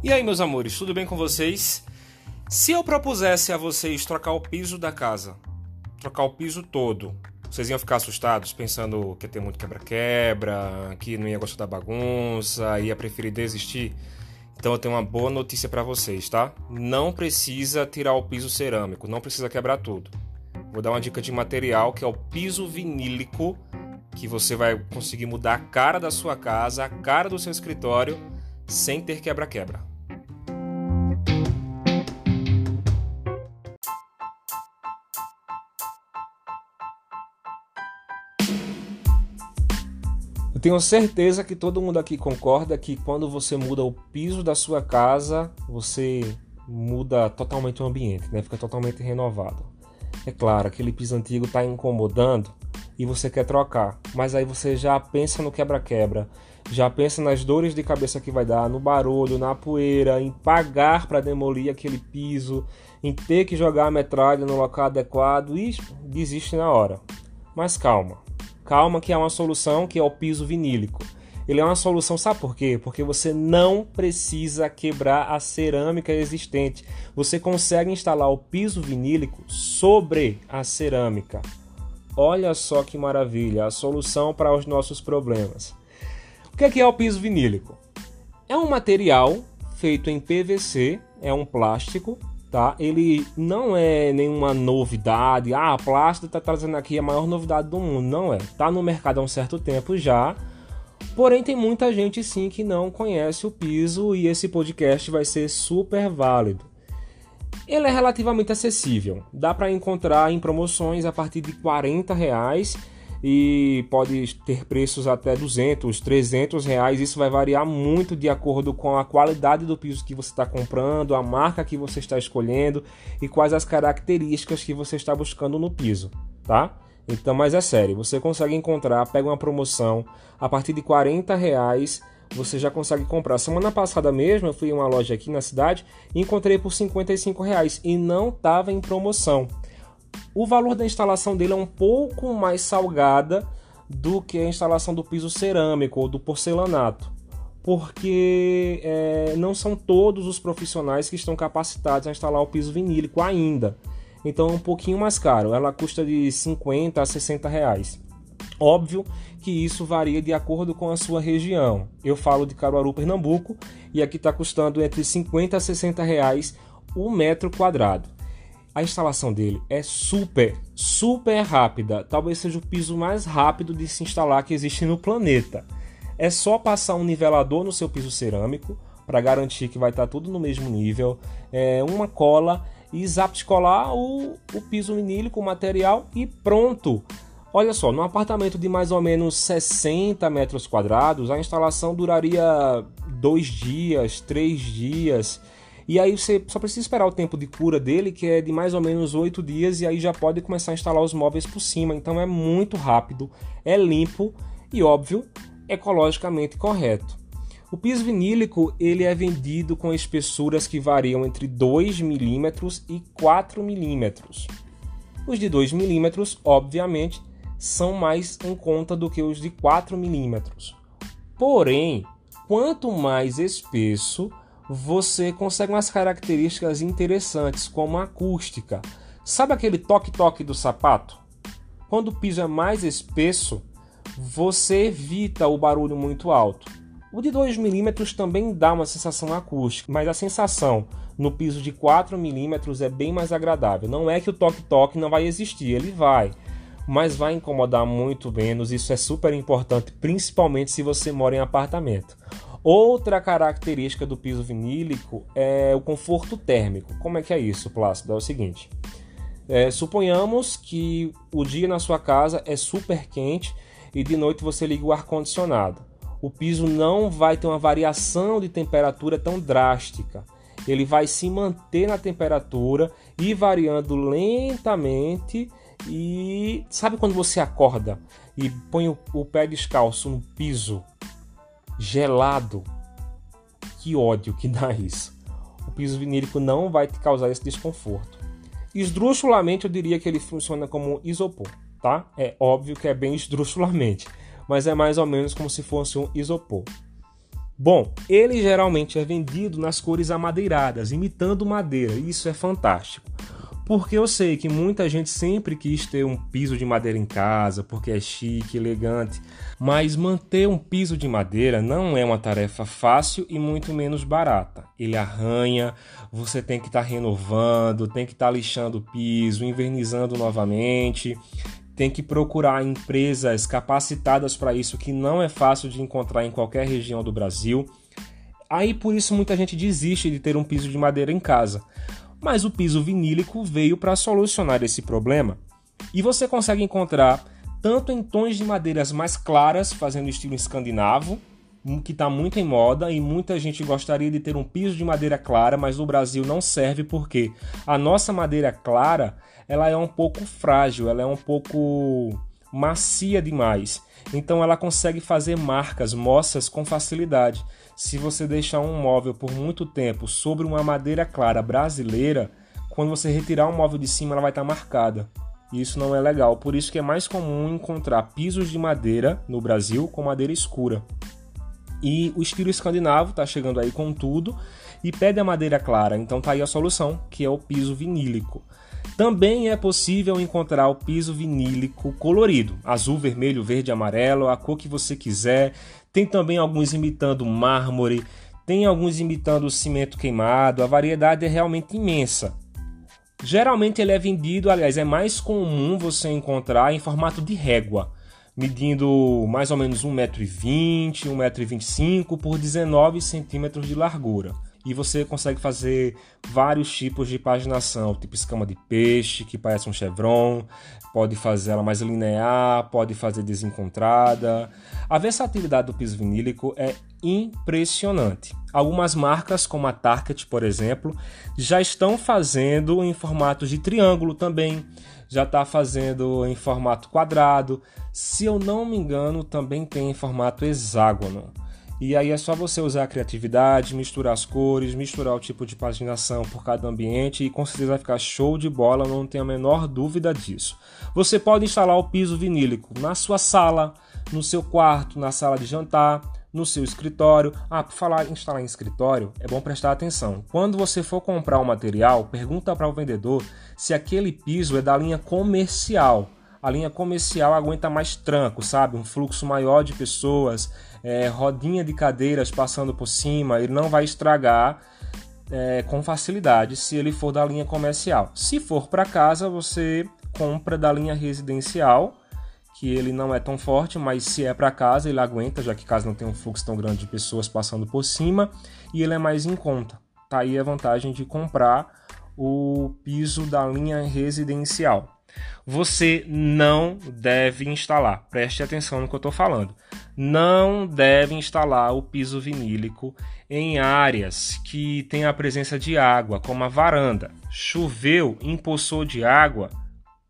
E aí, meus amores, tudo bem com vocês? Se eu propusesse a vocês trocar o piso da casa, trocar o piso todo, vocês iam ficar assustados, pensando que ia ter muito quebra-quebra, que não ia gostar da bagunça, ia preferir desistir? Então eu tenho uma boa notícia para vocês, tá? Não precisa tirar o piso cerâmico, não precisa quebrar tudo. Vou dar uma dica de material que é o piso vinílico, que você vai conseguir mudar a cara da sua casa, a cara do seu escritório, sem ter quebra-quebra. Tenho certeza que todo mundo aqui concorda que quando você muda o piso da sua casa, você muda totalmente o ambiente, né? Fica totalmente renovado. É claro, aquele piso antigo está incomodando e você quer trocar, mas aí você já pensa no quebra-quebra, já pensa nas dores de cabeça que vai dar, no barulho, na poeira, em pagar para demolir aquele piso, em ter que jogar a metralha no local adequado e desiste na hora. Mas calma, Calma que é uma solução que é o piso vinílico. Ele é uma solução, sabe por quê? Porque você não precisa quebrar a cerâmica existente. Você consegue instalar o piso vinílico sobre a cerâmica. Olha só que maravilha, a solução para os nossos problemas. O que é, o piso vinílico? É um material feito em PVC, é um plástico tá? Ele não é nenhuma novidade. Ah, a Plástica está trazendo aqui a maior novidade do mundo. Não é. Tá no mercado há um certo tempo já. Porém, tem muita gente sim que não conhece o piso e esse podcast vai ser super válido. Ele é relativamente acessível. Dá para encontrar em promoções a partir de 40 reais e pode ter preços até 200, 300 reais. Isso vai variar muito de acordo com a qualidade do piso que você está comprando, a marca que você está escolhendo e quais as características que você está buscando no piso, tá? Então, mas é sério, você consegue encontrar, pega uma promoção a partir de 40 reais você já consegue comprar. Semana passada mesmo eu fui em uma loja aqui na cidade e encontrei por 55 reais e não estava em promoção o valor da instalação dele é um pouco mais salgada do que a instalação do piso cerâmico ou do porcelanato, porque é, não são todos os profissionais que estão capacitados a instalar o piso vinílico ainda. Então é um pouquinho mais caro, ela custa de 50 a 60 reais. Óbvio que isso varia de acordo com a sua região. Eu falo de Caruaru, Pernambuco, e aqui está custando entre 50 a 60 reais o metro quadrado. A instalação dele é super, super rápida. Talvez seja o piso mais rápido de se instalar que existe no planeta. É só passar um nivelador no seu piso cerâmico para garantir que vai estar tá tudo no mesmo nível. É uma cola e zapticolar o, o piso vinílico, o material e pronto. Olha só, num apartamento de mais ou menos 60 metros quadrados, a instalação duraria dois dias, três dias. E aí você só precisa esperar o tempo de cura dele, que é de mais ou menos 8 dias, e aí já pode começar a instalar os móveis por cima. Então é muito rápido, é limpo e óbvio, ecologicamente correto. O piso vinílico ele é vendido com espessuras que variam entre 2 milímetros e 4 milímetros. Os de 2 milímetros, obviamente, são mais em conta do que os de 4 milímetros. Porém, quanto mais espesso, você consegue umas características interessantes, como a acústica. Sabe aquele toque-toque do sapato? Quando o piso é mais espesso, você evita o barulho muito alto. O de 2 mm também dá uma sensação acústica, mas a sensação no piso de 4 mm é bem mais agradável. Não é que o toque-toque não vai existir, ele vai, mas vai incomodar muito menos. Isso é super importante, principalmente se você mora em apartamento. Outra característica do piso vinílico é o conforto térmico. Como é que é isso, Plácido? É o seguinte: é, suponhamos que o dia na sua casa é super quente e de noite você liga o ar-condicionado. O piso não vai ter uma variação de temperatura tão drástica. Ele vai se manter na temperatura e variando lentamente. E sabe quando você acorda e põe o, o pé descalço no piso gelado. Que ódio que dá isso. O piso vinílico não vai te causar esse desconforto. Esdrúxulamente eu diria que ele funciona como isopor, tá? É óbvio que é bem esdrúxulamente, mas é mais ou menos como se fosse um isopor. Bom, ele geralmente é vendido nas cores amadeiradas, imitando madeira. Isso é fantástico. Porque eu sei que muita gente sempre quis ter um piso de madeira em casa, porque é chique, elegante, mas manter um piso de madeira não é uma tarefa fácil e muito menos barata. Ele arranha, você tem que estar tá renovando, tem que estar tá lixando o piso, invernizando novamente, tem que procurar empresas capacitadas para isso, que não é fácil de encontrar em qualquer região do Brasil. Aí por isso muita gente desiste de ter um piso de madeira em casa mas o piso vinílico veio para solucionar esse problema. E você consegue encontrar tanto em tons de madeiras mais claras, fazendo estilo escandinavo, que está muito em moda e muita gente gostaria de ter um piso de madeira clara, mas no Brasil não serve porque a nossa madeira clara ela é um pouco frágil, ela é um pouco macia demais. Então ela consegue fazer marcas, moças com facilidade. Se você deixar um móvel por muito tempo sobre uma madeira clara brasileira, quando você retirar o móvel de cima, ela vai estar marcada. E isso não é legal. Por isso que é mais comum encontrar pisos de madeira no Brasil com madeira escura. E o estilo escandinavo está chegando aí com tudo e pede a madeira clara. Então tá aí a solução, que é o piso vinílico. Também é possível encontrar o piso vinílico colorido, azul, vermelho, verde, amarelo, a cor que você quiser. Tem também alguns imitando mármore, tem alguns imitando cimento queimado. A variedade é realmente imensa. Geralmente ele é vendido, aliás, é mais comum você encontrar em formato de régua, medindo mais ou menos 1,20m, 1,25m por 19 centímetros de largura e você consegue fazer vários tipos de paginação, tipo escama de peixe, que parece um chevron, pode fazer ela mais linear, pode fazer desencontrada. A versatilidade do piso vinílico é impressionante. Algumas marcas, como a Target, por exemplo, já estão fazendo em formato de triângulo também, já está fazendo em formato quadrado. Se eu não me engano, também tem em formato hexágono. E aí é só você usar a criatividade, misturar as cores, misturar o tipo de paginação por cada ambiente e com certeza vai ficar show de bola, não tenho a menor dúvida disso. Você pode instalar o piso vinílico na sua sala, no seu quarto, na sala de jantar, no seu escritório. Ah, por falar em instalar em escritório, é bom prestar atenção. Quando você for comprar o um material, pergunta para o vendedor se aquele piso é da linha comercial a linha comercial aguenta mais tranco, sabe? Um fluxo maior de pessoas, é, rodinha de cadeiras passando por cima, ele não vai estragar é, com facilidade se ele for da linha comercial. Se for para casa, você compra da linha residencial, que ele não é tão forte, mas se é para casa, ele aguenta, já que casa não tem um fluxo tão grande de pessoas passando por cima, e ele é mais em conta. Tá aí a vantagem de comprar o piso da linha residencial você não deve instalar. Preste atenção no que eu estou falando. Não deve instalar o piso vinílico em áreas que tem a presença de água, como a varanda. Choveu, empoçou de água,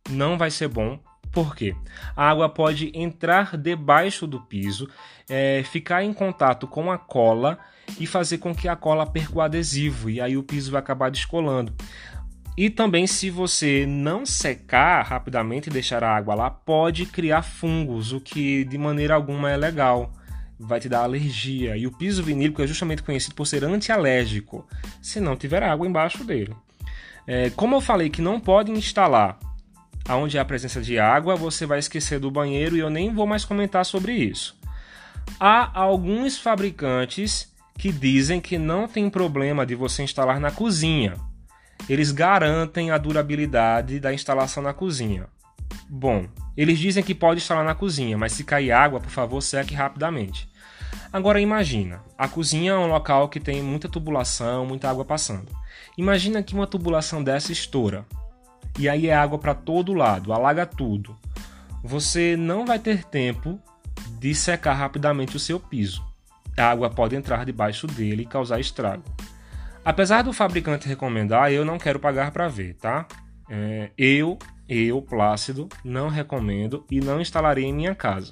não vai ser bom. Por quê? A água pode entrar debaixo do piso, é, ficar em contato com a cola e fazer com que a cola perca o adesivo e aí o piso vai acabar descolando. E também, se você não secar rapidamente e deixar a água lá, pode criar fungos, o que de maneira alguma é legal. Vai te dar alergia. E o piso vinílico é justamente conhecido por ser antialérgico, se não tiver água embaixo dele. É, como eu falei que não pode instalar onde há presença de água, você vai esquecer do banheiro e eu nem vou mais comentar sobre isso. Há alguns fabricantes que dizem que não tem problema de você instalar na cozinha eles garantem a durabilidade da instalação na cozinha. Bom, eles dizem que pode instalar na cozinha, mas se cair água, por favor, seque rapidamente. Agora imagina, a cozinha é um local que tem muita tubulação, muita água passando. Imagina que uma tubulação dessa estoura. E aí é água para todo lado, alaga tudo. Você não vai ter tempo de secar rapidamente o seu piso. A água pode entrar debaixo dele e causar estrago. Apesar do fabricante recomendar, eu não quero pagar para ver, tá? É, eu, eu, Plácido, não recomendo e não instalarei em minha casa.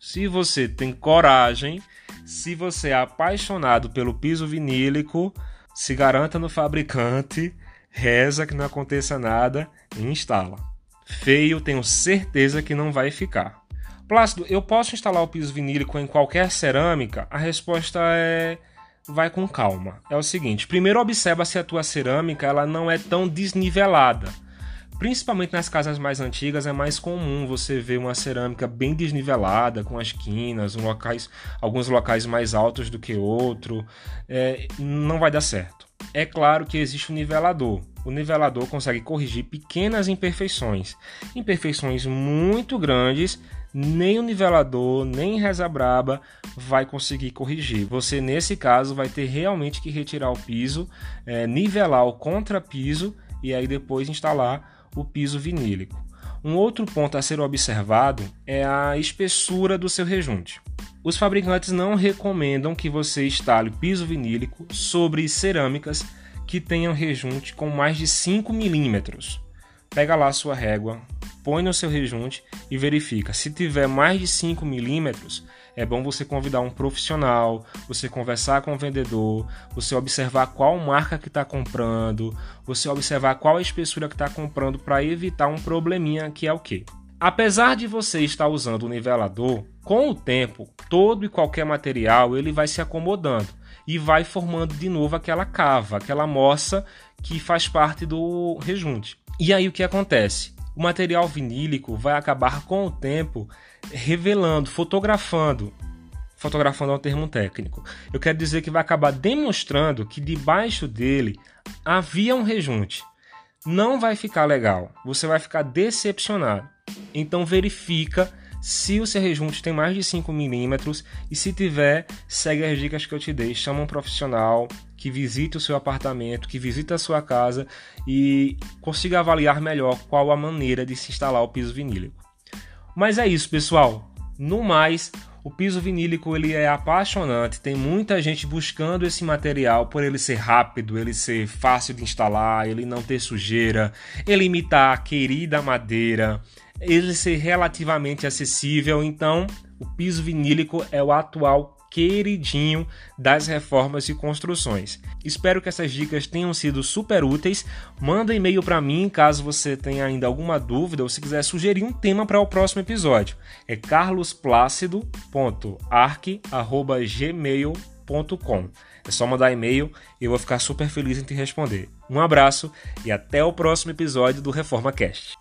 Se você tem coragem, se você é apaixonado pelo piso vinílico, se garanta no fabricante, reza que não aconteça nada e instala. Feio, tenho certeza que não vai ficar. Plácido, eu posso instalar o piso vinílico em qualquer cerâmica? A resposta é vai com calma. É o seguinte, primeiro observa se a tua cerâmica ela não é tão desnivelada. Principalmente nas casas mais antigas é mais comum você ver uma cerâmica bem desnivelada, com as quinas, locais, alguns locais mais altos do que outro. É, não vai dar certo. É claro que existe o nivelador. O nivelador consegue corrigir pequenas imperfeições. Imperfeições muito grandes, nem o nivelador, nem reza braba vai conseguir corrigir. Você, nesse caso, vai ter realmente que retirar o piso, é, nivelar o contrapiso e aí depois instalar o piso vinílico. Um outro ponto a ser observado é a espessura do seu rejunte. Os fabricantes não recomendam que você instale piso vinílico sobre cerâmicas que tenham rejunte com mais de 5 milímetros. Pega lá sua régua, põe no seu rejunte e verifica. Se tiver mais de 5 milímetros, é bom você convidar um profissional, você conversar com o vendedor, você observar qual marca que está comprando, você observar qual espessura que está comprando para evitar um probleminha que é o que? Apesar de você estar usando o nivelador, com o tempo, todo e qualquer material ele vai se acomodando e vai formando de novo aquela cava, aquela moça que faz parte do rejunte. E aí o que acontece? o material vinílico vai acabar com o tempo revelando, fotografando. Fotografando é um termo técnico. Eu quero dizer que vai acabar demonstrando que debaixo dele havia um rejunte. Não vai ficar legal. Você vai ficar decepcionado. Então verifica se o seu rejunte tem mais de 5 milímetros e se tiver, segue as dicas que eu te dei. Chama um profissional que visite o seu apartamento, que visite a sua casa e consiga avaliar melhor qual a maneira de se instalar o piso vinílico. Mas é isso, pessoal. No mais, o piso vinílico ele é apaixonante, tem muita gente buscando esse material por ele ser rápido, ele ser fácil de instalar, ele não ter sujeira, ele imitar a querida madeira, ele ser relativamente acessível. Então, o piso vinílico é o atual queridinho das reformas e construções. Espero que essas dicas tenham sido super úteis. Manda e-mail para mim caso você tenha ainda alguma dúvida ou se quiser sugerir um tema para o próximo episódio. É carlosplácido.arc@gmail.com. É só mandar e-mail e eu vou ficar super feliz em te responder. Um abraço e até o próximo episódio do Reforma Cast.